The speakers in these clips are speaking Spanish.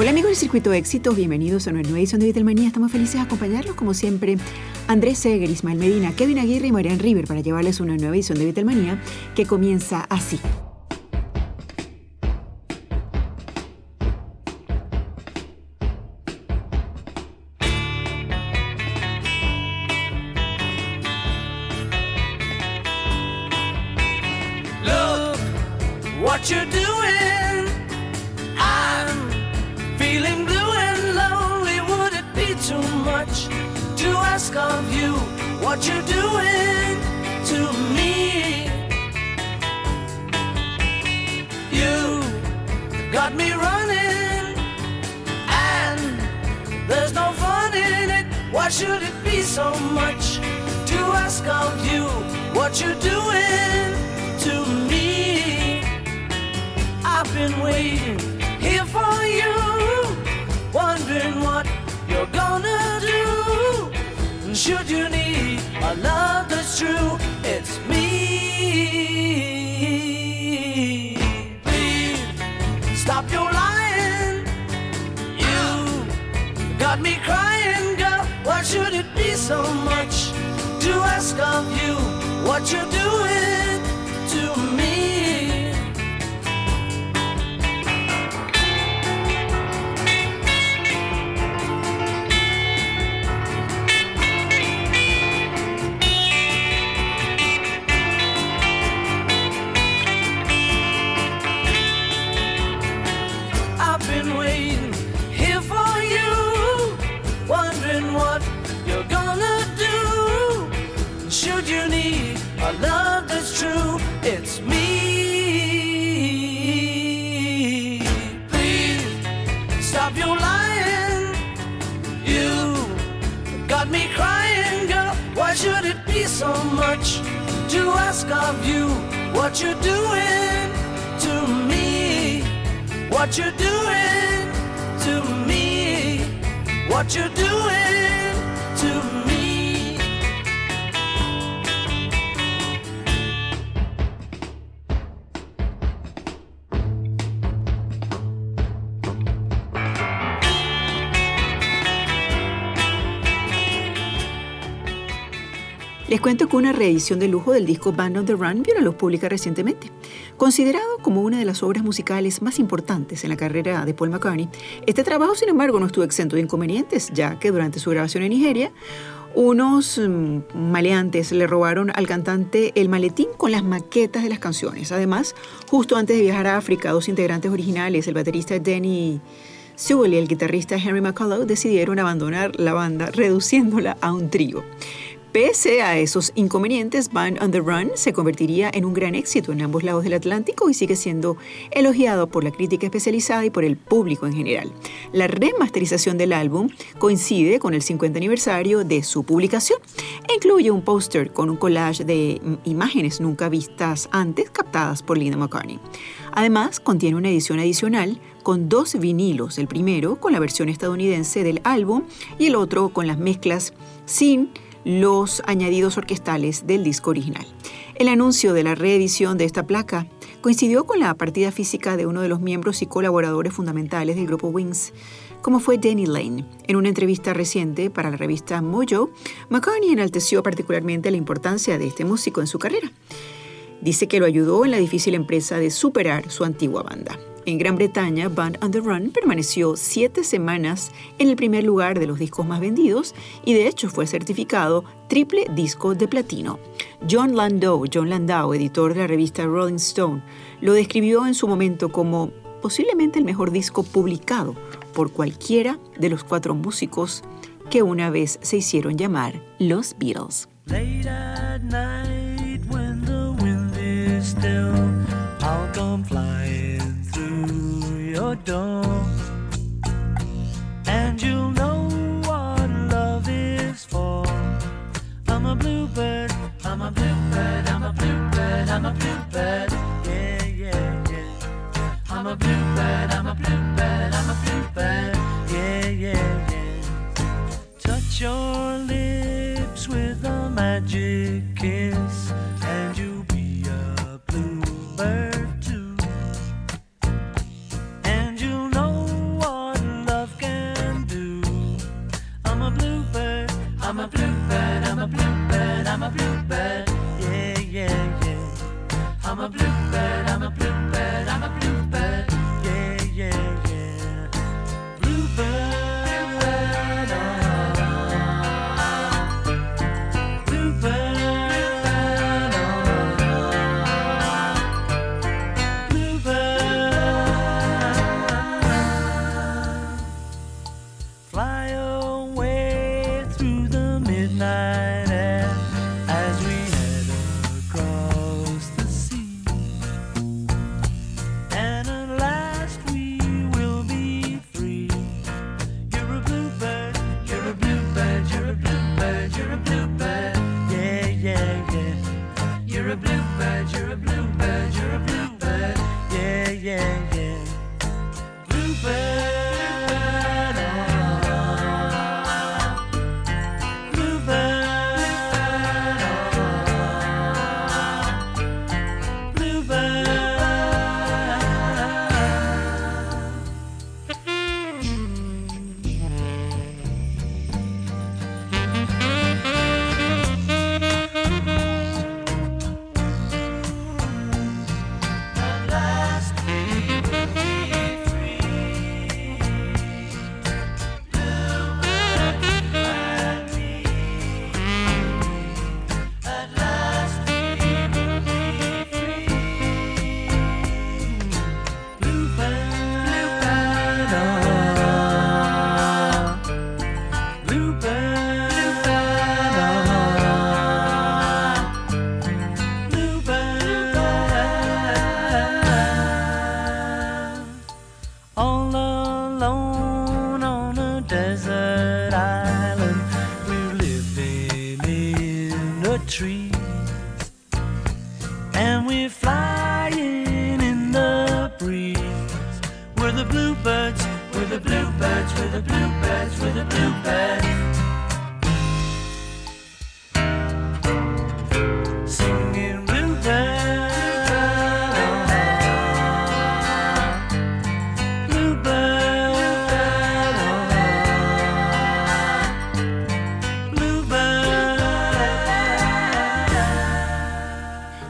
Hola amigos del Circuito de Éxitos, bienvenidos a una nueva edición de Beatlemanía. Estamos felices de acompañarlos como siempre. Andrés Seger, Ismael Medina, Kevin Aguirre y Marian River para llevarles una nueva edición de Beatlemanía que comienza así. Una reedición de lujo del disco Band on the Run vio la luz pública recientemente. Considerado como una de las obras musicales más importantes en la carrera de Paul McCartney, este trabajo, sin embargo, no estuvo exento de inconvenientes, ya que durante su grabación en Nigeria, unos mm, maleantes le robaron al cantante el maletín con las maquetas de las canciones. Además, justo antes de viajar a África, dos integrantes originales, el baterista Danny Sewell y el guitarrista Henry McCullough, decidieron abandonar la banda, reduciéndola a un trío. Pese a esos inconvenientes, Band on the Run se convertiría en un gran éxito en ambos lados del Atlántico y sigue siendo elogiado por la crítica especializada y por el público en general. La remasterización del álbum coincide con el 50 aniversario de su publicación e incluye un póster con un collage de imágenes nunca vistas antes captadas por Linda McCartney. Además, contiene una edición adicional con dos vinilos, el primero con la versión estadounidense del álbum y el otro con las mezclas sin los añadidos orquestales del disco original. El anuncio de la reedición de esta placa coincidió con la partida física de uno de los miembros y colaboradores fundamentales del grupo Wings, como fue Danny Lane. En una entrevista reciente para la revista Mojo, McCartney enalteció particularmente la importancia de este músico en su carrera. Dice que lo ayudó en la difícil empresa de superar su antigua banda. En Gran Bretaña, Band on the Run permaneció siete semanas en el primer lugar de los discos más vendidos y de hecho fue certificado triple disco de platino. John Landau, John Landau, editor de la revista Rolling Stone, lo describió en su momento como posiblemente el mejor disco publicado por cualquiera de los cuatro músicos que una vez se hicieron llamar los Beatles. Your door. And you'll know what love is for. I'm a bluebird, I'm a bluebird, I'm a bluebird, I'm a bluebird. Yeah, yeah, yeah. I'm a bluebird, I'm a bluebird, I'm a bluebird. Yeah, yeah, yeah. Touch your lips with a magic kiss,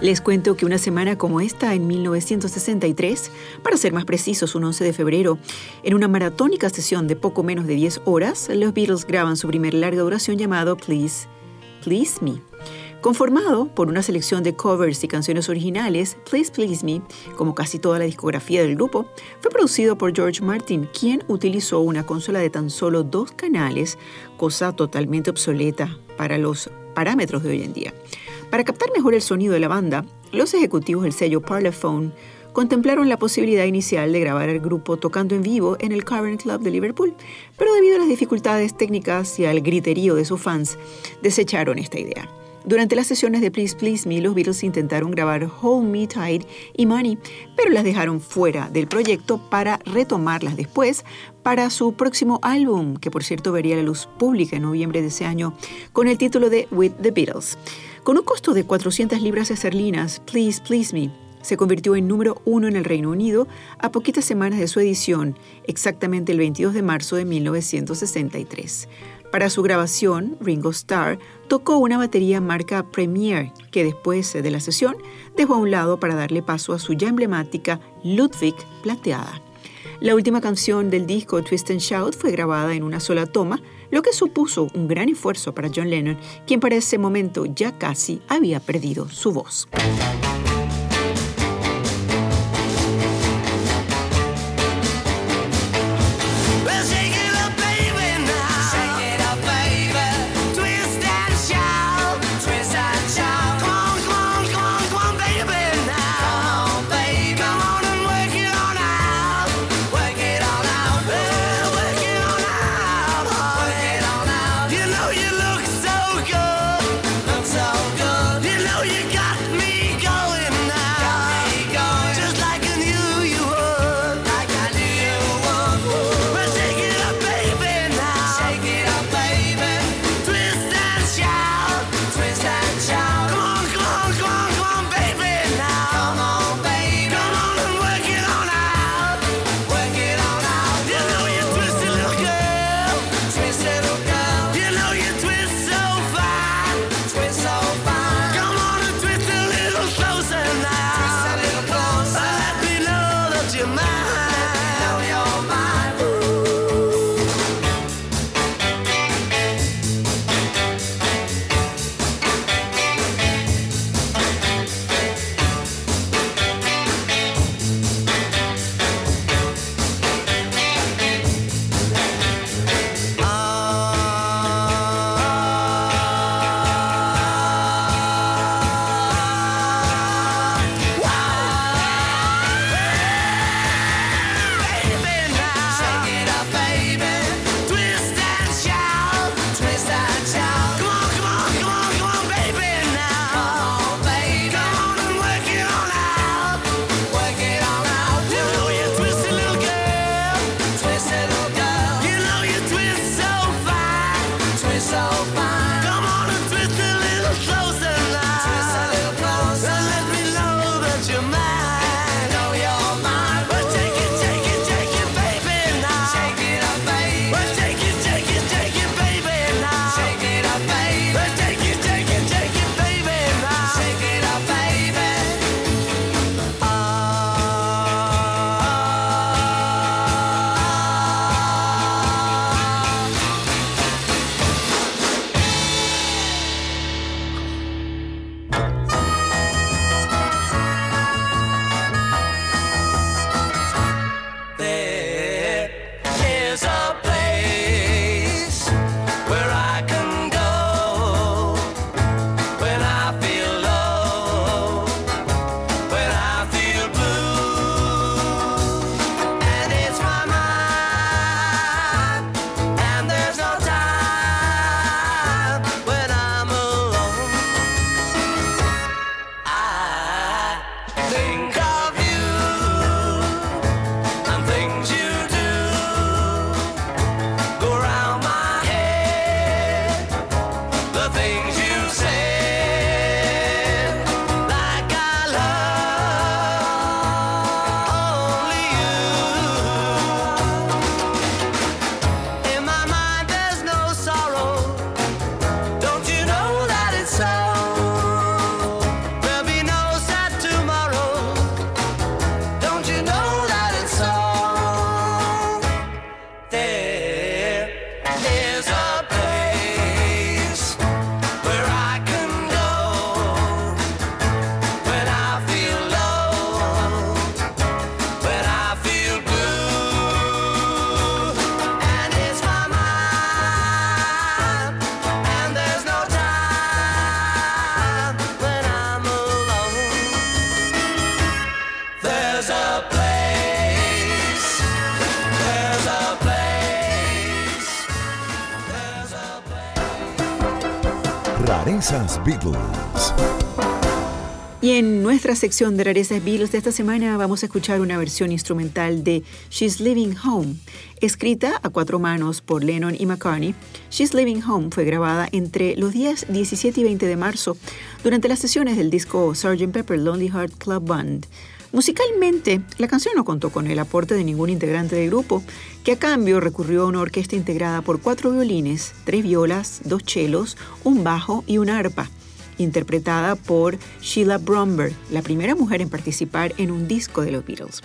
Les cuento que una semana como esta, en 1963, para ser más precisos, un 11 de febrero, en una maratónica sesión de poco menos de 10 horas, los Beatles graban su primer larga duración llamado Please, Please Me. Conformado por una selección de covers y canciones originales, Please Please Me, como casi toda la discografía del grupo, fue producido por George Martin, quien utilizó una consola de tan solo dos canales, cosa totalmente obsoleta para los parámetros de hoy en día. Para captar mejor el sonido de la banda, los ejecutivos del sello Parlophone contemplaron la posibilidad inicial de grabar al grupo tocando en vivo en el Cavern Club de Liverpool, pero debido a las dificultades técnicas y al griterío de sus fans, desecharon esta idea. Durante las sesiones de Please Please Me, los Beatles intentaron grabar Hold Me Tight y Money, pero las dejaron fuera del proyecto para retomarlas después para su próximo álbum, que por cierto vería la luz pública en noviembre de ese año, con el título de With the Beatles. Con un costo de 400 libras esterlinas, Please Please Me se convirtió en número uno en el Reino Unido a poquitas semanas de su edición, exactamente el 22 de marzo de 1963. Para su grabación, Ringo Starr tocó una batería marca Premier, que después de la sesión dejó a un lado para darle paso a su ya emblemática Ludwig plateada. La última canción del disco Twist and Shout fue grabada en una sola toma, lo que supuso un gran esfuerzo para John Lennon, quien para ese momento ya casi había perdido su voz. Beatles. Y en nuestra sección de rarezas Beatles de esta semana vamos a escuchar una versión instrumental de She's Living Home, escrita a cuatro manos por Lennon y McCartney. She's Living Home fue grabada entre los días 17 y 20 de marzo durante las sesiones del disco Sgt. Pepper Lonely Heart Club Band. Musicalmente, la canción no contó con el aporte de ningún integrante del grupo, que a cambio recurrió a una orquesta integrada por cuatro violines, tres violas, dos chelos, un bajo y una arpa interpretada por Sheila Bromberg, la primera mujer en participar en un disco de los Beatles.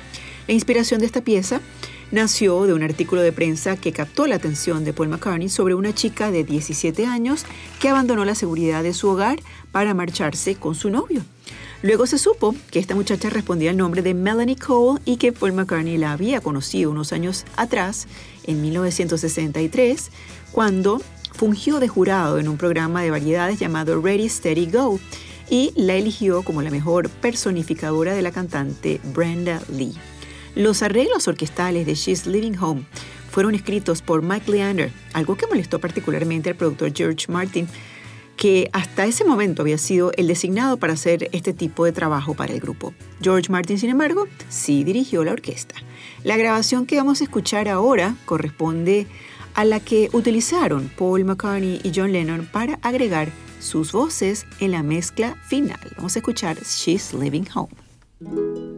La inspiración de esta pieza nació de un artículo de prensa que captó la atención de Paul McCartney sobre una chica de 17 años que abandonó la seguridad de su hogar para marcharse con su novio. Luego se supo que esta muchacha respondía al nombre de Melanie Cole y que Paul McCartney la había conocido unos años atrás, en 1963, cuando fungió de jurado en un programa de variedades llamado Ready, Steady, Go y la eligió como la mejor personificadora de la cantante Brenda Lee. Los arreglos orquestales de She's Living Home fueron escritos por Mike Leander, algo que molestó particularmente al productor George Martin, que hasta ese momento había sido el designado para hacer este tipo de trabajo para el grupo. George Martin, sin embargo, sí dirigió la orquesta. La grabación que vamos a escuchar ahora corresponde a la que utilizaron Paul McCartney y John Lennon para agregar sus voces en la mezcla final. Vamos a escuchar She's Living Home.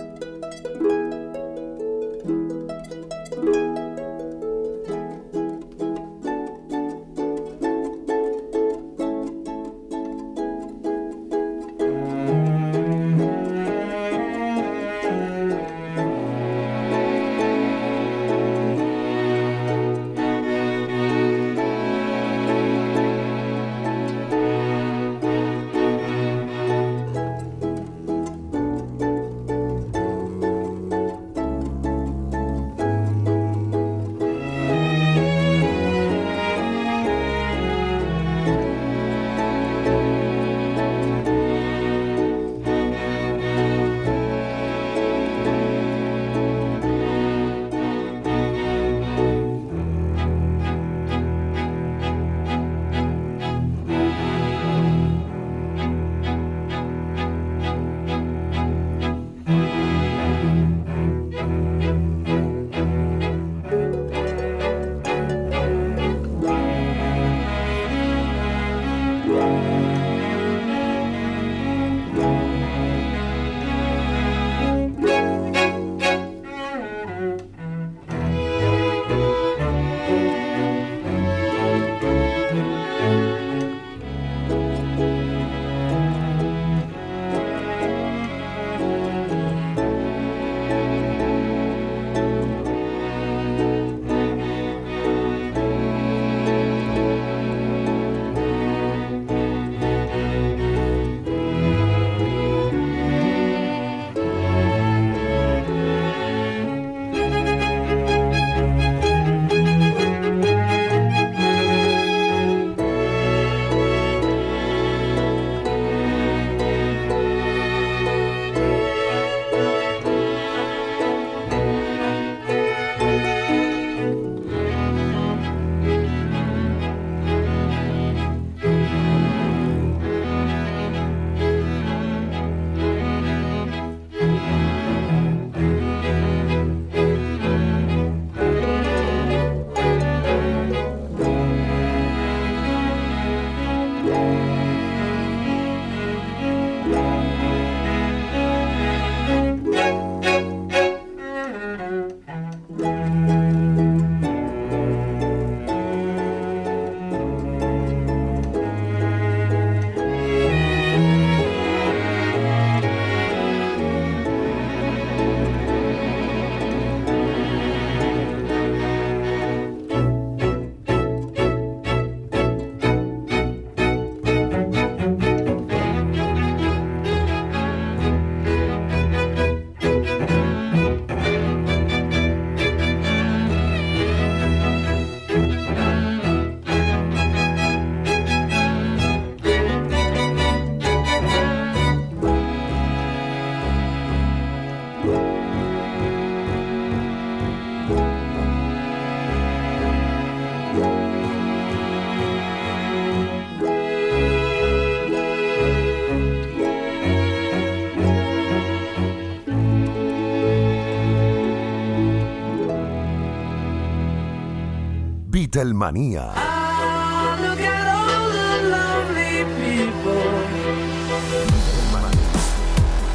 Beatlemanía.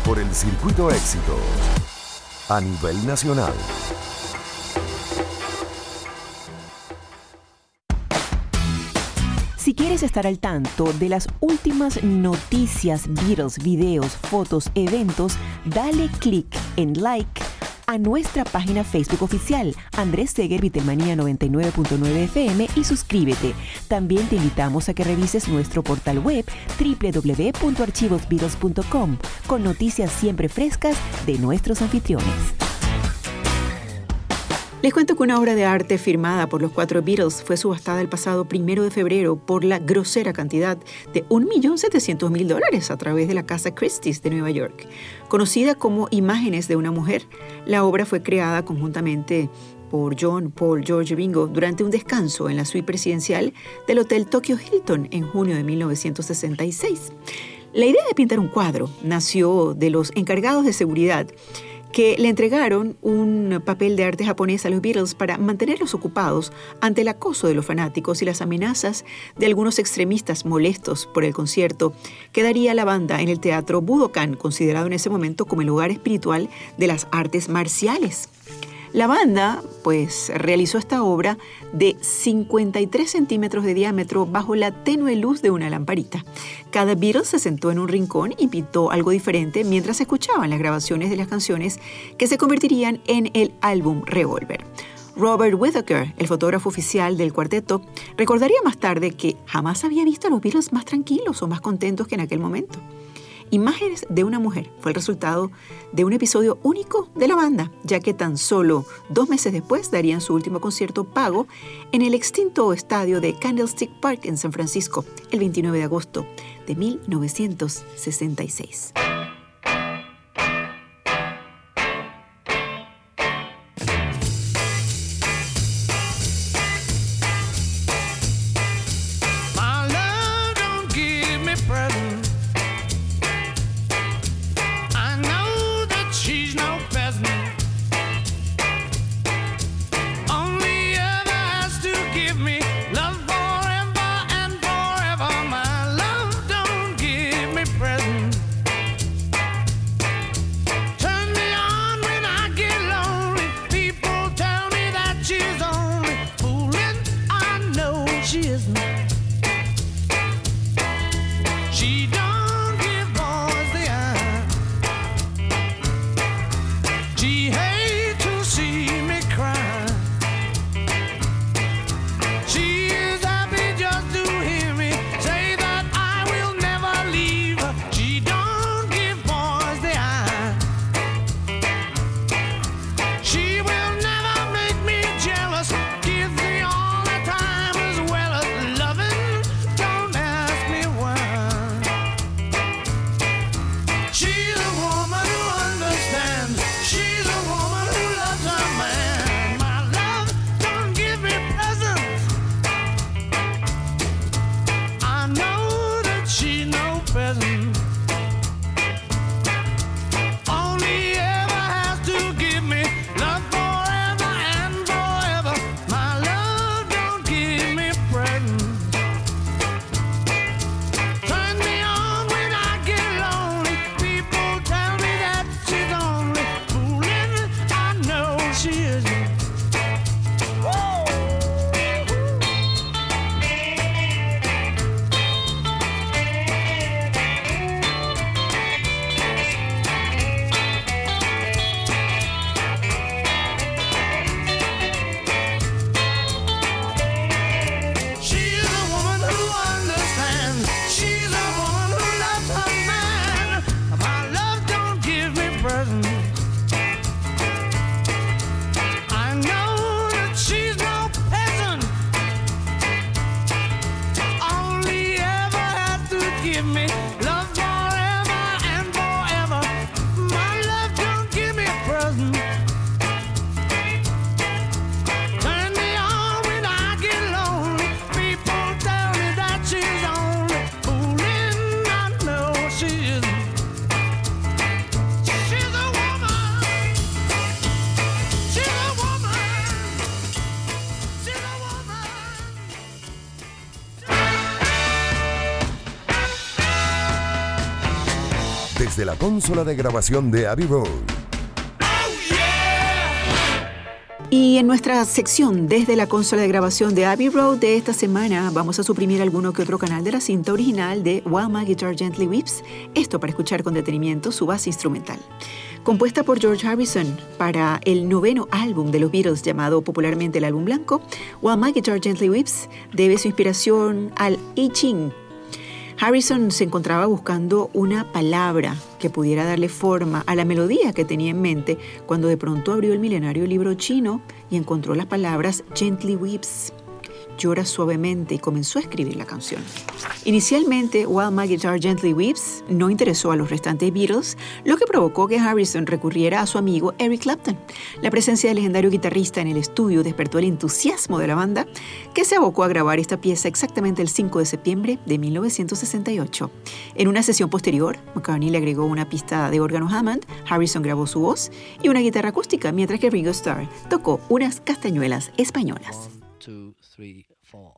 Por el circuito éxito a nivel nacional. Si quieres estar al tanto de las últimas noticias, videos, videos, fotos, eventos, dale click en like a nuestra página Facebook oficial, Andrés Seger Vitelmanía 99.9 FM y suscríbete. También te invitamos a que revises nuestro portal web www.archivosbeatles.com con noticias siempre frescas de nuestros anfitriones. Les cuento que una obra de arte firmada por los cuatro Beatles fue subastada el pasado primero de febrero por la grosera cantidad de 1.700.000 dólares a través de la Casa Christie's de Nueva York. Conocida como Imágenes de una mujer, la obra fue creada conjuntamente por John Paul George Bingo durante un descanso en la suite presidencial del Hotel Tokyo Hilton en junio de 1966. La idea de pintar un cuadro nació de los encargados de seguridad que le entregaron un papel de arte japonés a los Beatles para mantenerlos ocupados ante el acoso de los fanáticos y las amenazas de algunos extremistas molestos por el concierto que daría la banda en el teatro Budokan, considerado en ese momento como el lugar espiritual de las artes marciales. La banda, pues, realizó esta obra de 53 centímetros de diámetro bajo la tenue luz de una lamparita. Cada Beatle se sentó en un rincón y pintó algo diferente mientras escuchaban las grabaciones de las canciones que se convertirían en el álbum Revolver. Robert Whittaker, el fotógrafo oficial del cuarteto, recordaría más tarde que jamás había visto a los Beatles más tranquilos o más contentos que en aquel momento. Imágenes de una mujer fue el resultado de un episodio único de la banda, ya que tan solo dos meses después darían su último concierto pago en el extinto estadio de Candlestick Park en San Francisco el 29 de agosto de 1966. She consola de grabación de Abbey Road. Y en nuestra sección desde la consola de grabación de Abbey Road de esta semana vamos a suprimir alguno que otro canal de la cinta original de My Guitar Gently Weeps, esto para escuchar con detenimiento su base instrumental. Compuesta por George Harrison para el noveno álbum de los Beatles llamado popularmente el álbum blanco, My Guitar Gently Weeps debe su inspiración al I Ching, Harrison se encontraba buscando una palabra que pudiera darle forma a la melodía que tenía en mente cuando de pronto abrió el milenario libro chino y encontró las palabras Gently Weeps llora suavemente y comenzó a escribir la canción. Inicialmente, While My Guitar Gently Weeps no interesó a los restantes Beatles, lo que provocó que Harrison recurriera a su amigo Eric Clapton. La presencia del legendario guitarrista en el estudio despertó el entusiasmo de la banda, que se abocó a grabar esta pieza exactamente el 5 de septiembre de 1968. En una sesión posterior, McCartney le agregó una pista de órgano Hammond, Harrison grabó su voz y una guitarra acústica, mientras que Ringo Starr tocó unas castañuelas españolas. Three, four.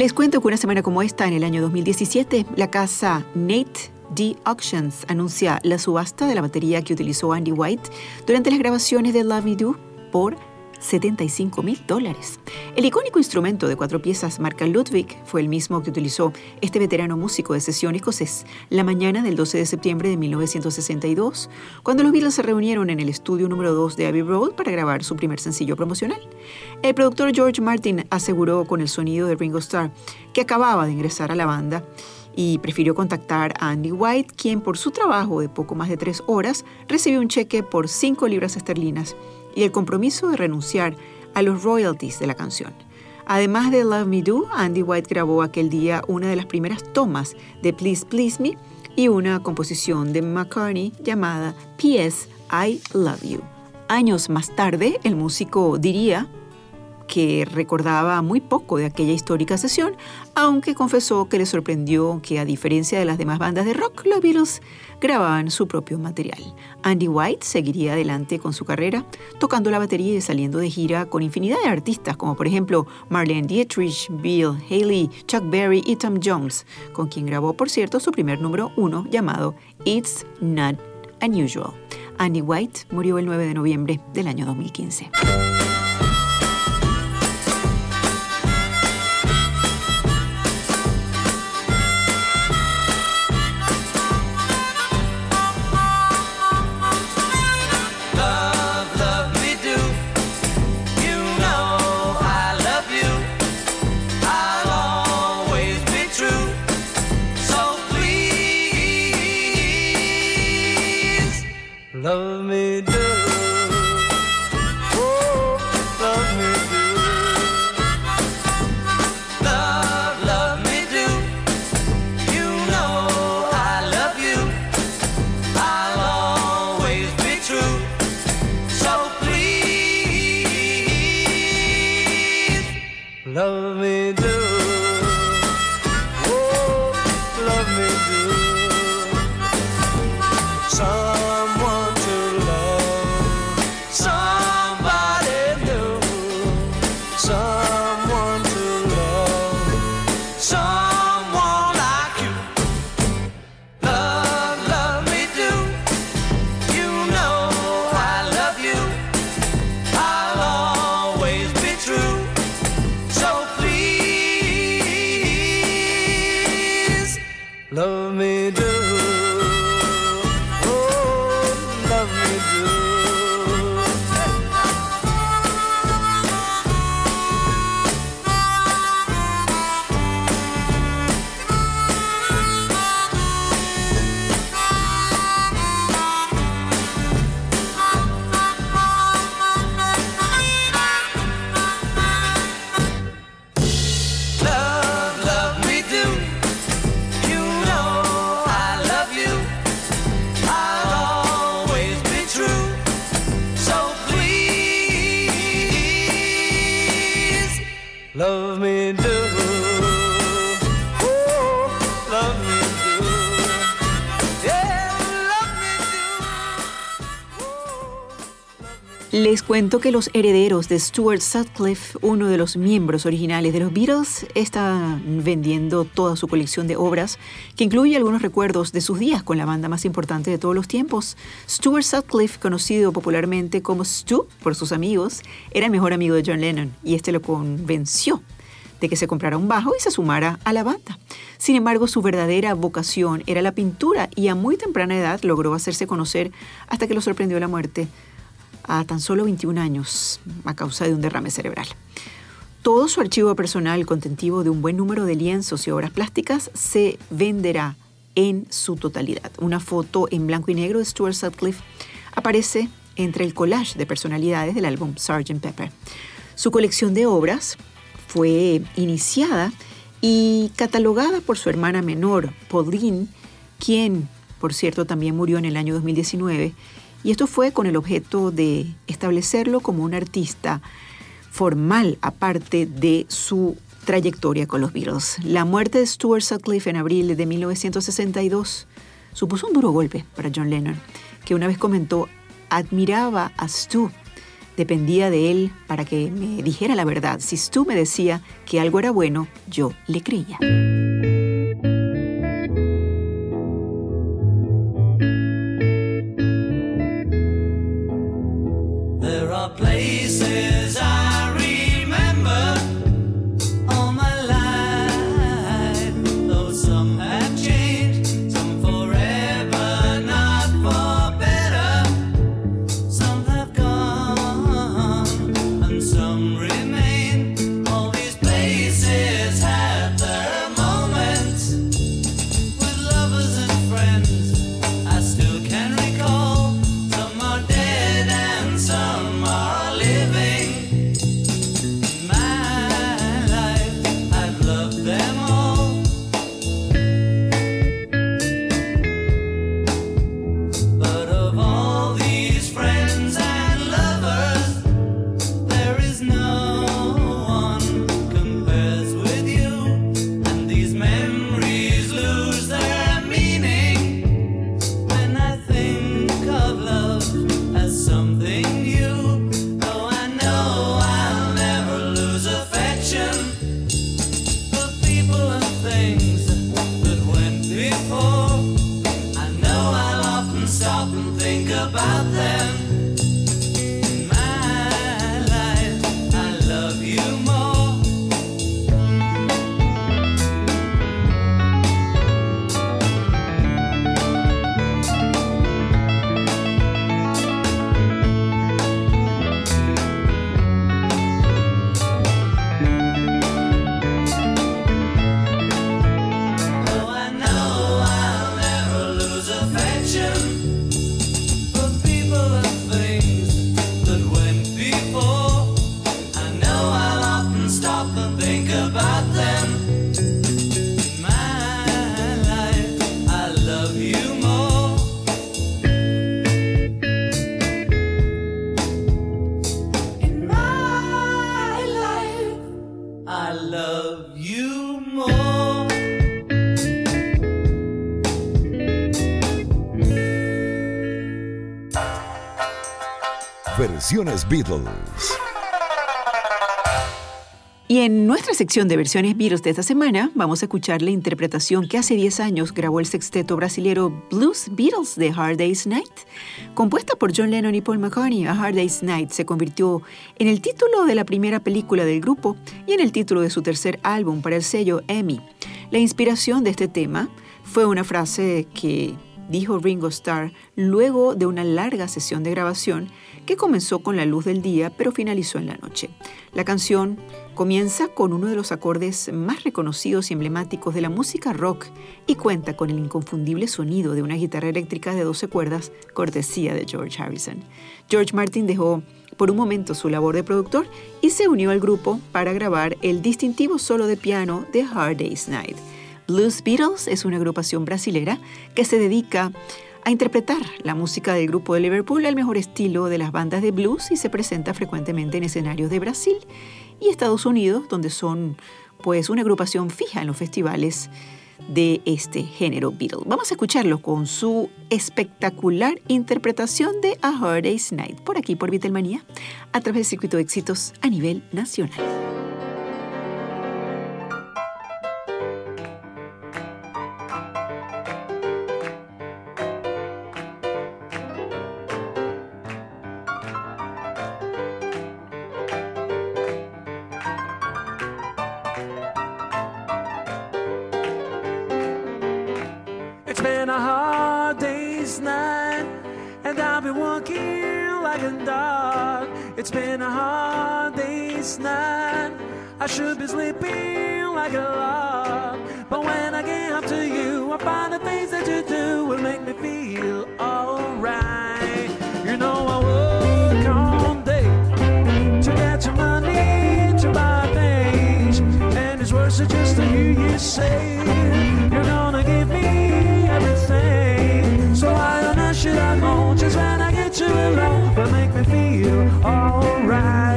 Les cuento que una semana como esta, en el año 2017, la casa Nate D. Auctions anuncia la subasta de la batería que utilizó Andy White durante las grabaciones de Love Me Do por 75 mil dólares. El icónico instrumento de cuatro piezas marca Ludwig fue el mismo que utilizó este veterano músico de sesión escocés la mañana del 12 de septiembre de 1962, cuando los Beatles se reunieron en el estudio número 2 de Abbey Road para grabar su primer sencillo promocional. El productor George Martin aseguró con el sonido de Ringo Starr que acababa de ingresar a la banda y prefirió contactar a Andy White, quien por su trabajo de poco más de tres horas recibió un cheque por 5 libras esterlinas y el compromiso de renunciar a los royalties de la canción. Además de Love Me Do, Andy White grabó aquel día una de las primeras tomas de Please Please Me y una composición de McCartney llamada P.S. I Love You. Años más tarde, el músico diría que recordaba muy poco de aquella histórica sesión, aunque confesó que le sorprendió que a diferencia de las demás bandas de rock, los Beatles grababan su propio material. Andy White seguiría adelante con su carrera, tocando la batería y saliendo de gira con infinidad de artistas, como por ejemplo Marlene Dietrich, Bill Haley, Chuck Berry y Tom Jones, con quien grabó, por cierto, su primer número uno llamado It's Not Unusual. Andy White murió el 9 de noviembre del año 2015. Cuento que los herederos de Stuart Sutcliffe, uno de los miembros originales de los Beatles, están vendiendo toda su colección de obras, que incluye algunos recuerdos de sus días con la banda más importante de todos los tiempos. Stuart Sutcliffe, conocido popularmente como Stu por sus amigos, era el mejor amigo de John Lennon y este lo convenció de que se comprara un bajo y se sumara a la banda. Sin embargo, su verdadera vocación era la pintura y a muy temprana edad logró hacerse conocer hasta que lo sorprendió la muerte a tan solo 21 años a causa de un derrame cerebral. Todo su archivo personal contentivo de un buen número de lienzos y obras plásticas se venderá en su totalidad. Una foto en blanco y negro de Stuart Sutcliffe aparece entre el collage de personalidades del álbum Sgt. Pepper. Su colección de obras fue iniciada y catalogada por su hermana menor, Pauline, quien, por cierto, también murió en el año 2019 y esto fue con el objeto de establecerlo como un artista formal aparte de su trayectoria con los Beatles. La muerte de Stuart Sutcliffe en abril de 1962 supuso un duro golpe para John Lennon, que una vez comentó, admiraba a Stu Dependía de él para que me dijera la verdad. Si Stu me decía que algo era bueno, yo le creía. Versiones Beatles. Y en nuestra sección de versiones Beatles de esta semana vamos a escuchar la interpretación que hace 10 años grabó el sexteto brasilero Blues Beatles de Hard Day's Night. Compuesta por John Lennon y Paul McCartney, A Hard Day's Night se convirtió en el título de la primera película del grupo y en el título de su tercer álbum para el sello EMI. La inspiración de este tema fue una frase que dijo Ringo Starr luego de una larga sesión de grabación que comenzó con la luz del día pero finalizó en la noche. La canción comienza con uno de los acordes más reconocidos y emblemáticos de la música rock y cuenta con el inconfundible sonido de una guitarra eléctrica de 12 cuerdas, cortesía de George Harrison. George Martin dejó por un momento su labor de productor y se unió al grupo para grabar el distintivo solo de piano de Hard Day's Night. Blues Beatles es una agrupación brasilera que se dedica a interpretar la música del grupo de Liverpool al mejor estilo de las bandas de blues y se presenta frecuentemente en escenarios de Brasil y Estados Unidos, donde son pues una agrupación fija en los festivales de este género Beatles. Vamos a escucharlo con su espectacular interpretación de A Hard Day's Night por aquí por Beatlemania a través del circuito de éxitos a nivel nacional. It's been a hard day's night, and I've been walking like a dog. It's been a hard day's night. I should be sleeping like a log. But when I get up to you, I find the things that you do will make me feel alright. You know I work all day to get your money to buy things, and it's worse than just to hear you say. chilling love, but make me feel alright.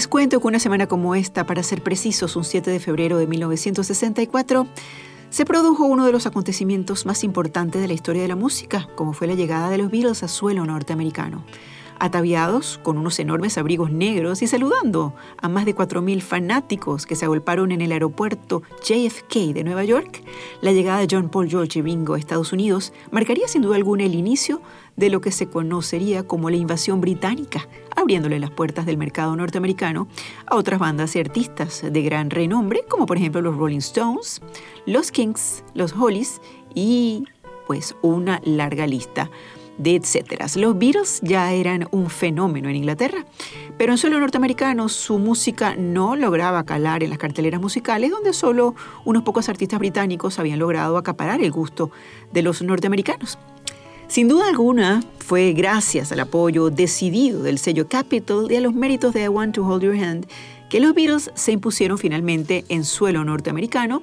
Les cuento que una semana como esta, para ser precisos, un 7 de febrero de 1964, se produjo uno de los acontecimientos más importantes de la historia de la música, como fue la llegada de los Beatles a suelo norteamericano ataviados con unos enormes abrigos negros y saludando a más de 4.000 fanáticos que se agolparon en el aeropuerto JFK de Nueva York, la llegada de John Paul George Ringo a Estados Unidos marcaría sin duda alguna el inicio de lo que se conocería como la invasión británica, abriéndole las puertas del mercado norteamericano a otras bandas y artistas de gran renombre, como por ejemplo los Rolling Stones, los Kings, los Hollies y pues una larga lista de etcétera. Los Beatles ya eran un fenómeno en Inglaterra, pero en suelo norteamericano su música no lograba calar en las carteleras musicales, donde solo unos pocos artistas británicos habían logrado acaparar el gusto de los norteamericanos. Sin duda alguna, fue gracias al apoyo decidido del sello Capitol y a los méritos de I Want to Hold Your Hand que los Beatles se impusieron finalmente en suelo norteamericano,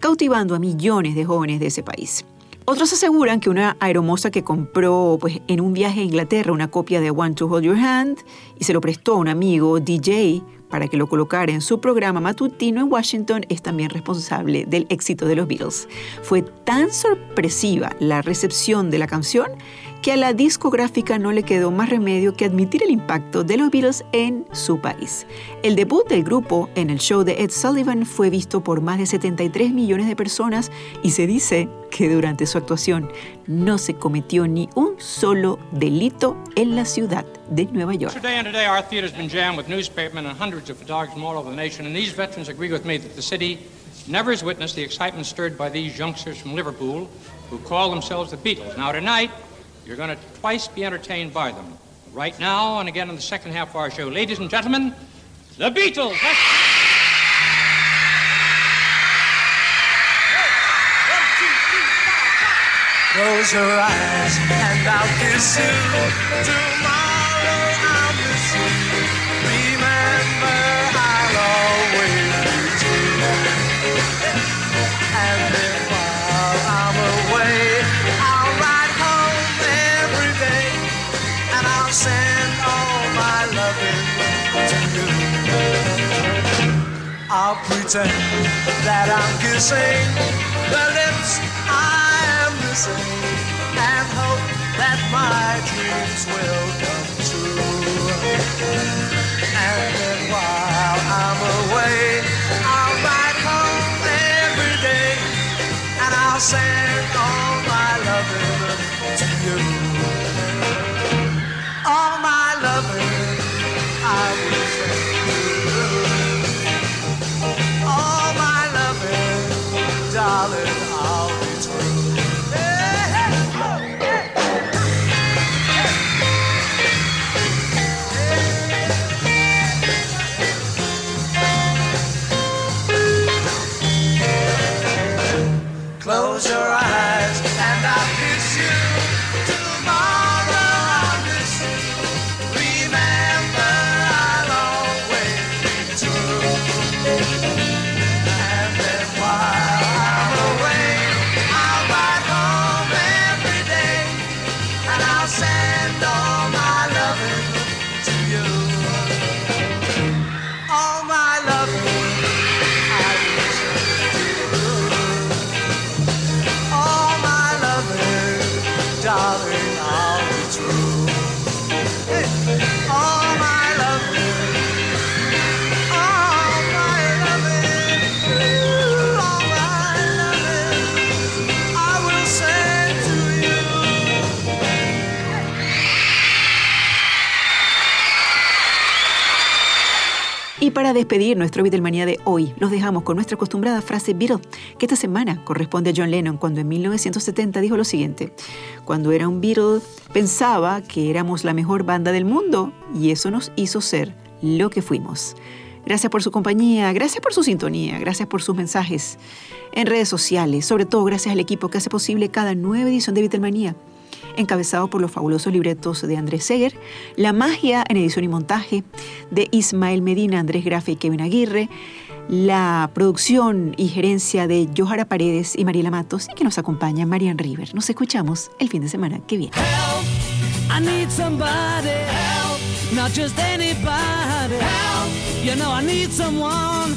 cautivando a millones de jóvenes de ese país. Otros aseguran que una aeromoza que compró pues, en un viaje a Inglaterra una copia de Want to Hold Your Hand y se lo prestó a un amigo DJ para que lo colocara en su programa matutino en Washington es también responsable del éxito de los Beatles. Fue tan sorpresiva la recepción de la canción que a la discográfica no le quedó más remedio que admitir el impacto de los Beatles en su país. El debut del grupo en el show de Ed Sullivan fue visto por más de 73 millones de personas y se dice que durante su actuación no se cometió ni un solo delito en la ciudad de Nueva York. never has witnessed the excitement stirred by these youngsters from Liverpool who call themselves the Beatles. Now, tonight, You're going to twice be entertained by them. Right now, and again in the second half of our show. Ladies and gentlemen, the Beatles. Close your eyes and I'll kiss you. Pretend that I'm kissing the lips I am missing and hope that my dreams will come true. And then while I'm away, I'll ride home every day and I'll send para despedir nuestro Beatlemanía de hoy, los dejamos con nuestra acostumbrada frase Beatle, que esta semana corresponde a John Lennon cuando en 1970 dijo lo siguiente: Cuando era un Beatle, pensaba que éramos la mejor banda del mundo y eso nos hizo ser lo que fuimos. Gracias por su compañía, gracias por su sintonía, gracias por sus mensajes en redes sociales, sobre todo gracias al equipo que hace posible cada nueva edición de Beatlemanía encabezado por los fabulosos libretos de Andrés Seger, La magia en edición y montaje de Ismael Medina, Andrés Grafe y Kevin Aguirre, la producción y gerencia de Johara Paredes y Mariela Matos y que nos acompaña Marian River. Nos escuchamos el fin de semana que viene. not just anybody. Help! You know I need someone.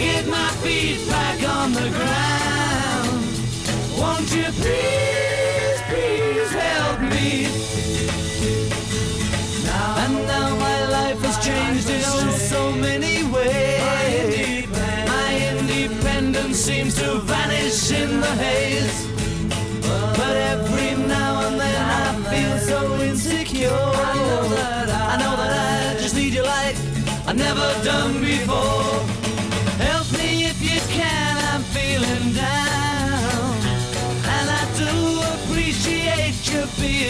Get my feet back on the ground. Won't you please, please help me? Now, and now my life has changed in oh so many ways. My independence seems to vanish in the haze. But every now and then I feel so insecure. I know that I, I know that I just need you like I've never done before.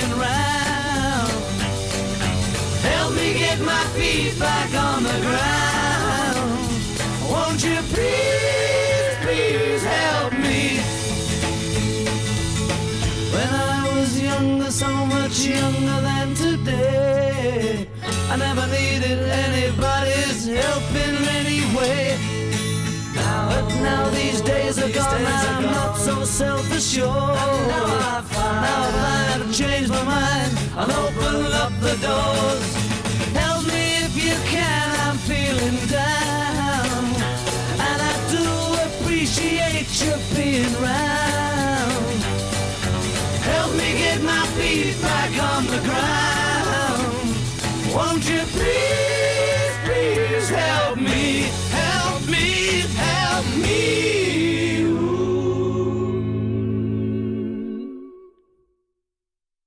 You round. Help me get my feet back on the ground. Won't you please, please help me? When I was younger, so much younger now these days are gone, I'm not so self-assured. Now I find, now I've changed my mind, I'll open up the doors. Help me if you can, I'm feeling down. And I do appreciate you being round. Help me get my feet back on the ground. Won't you?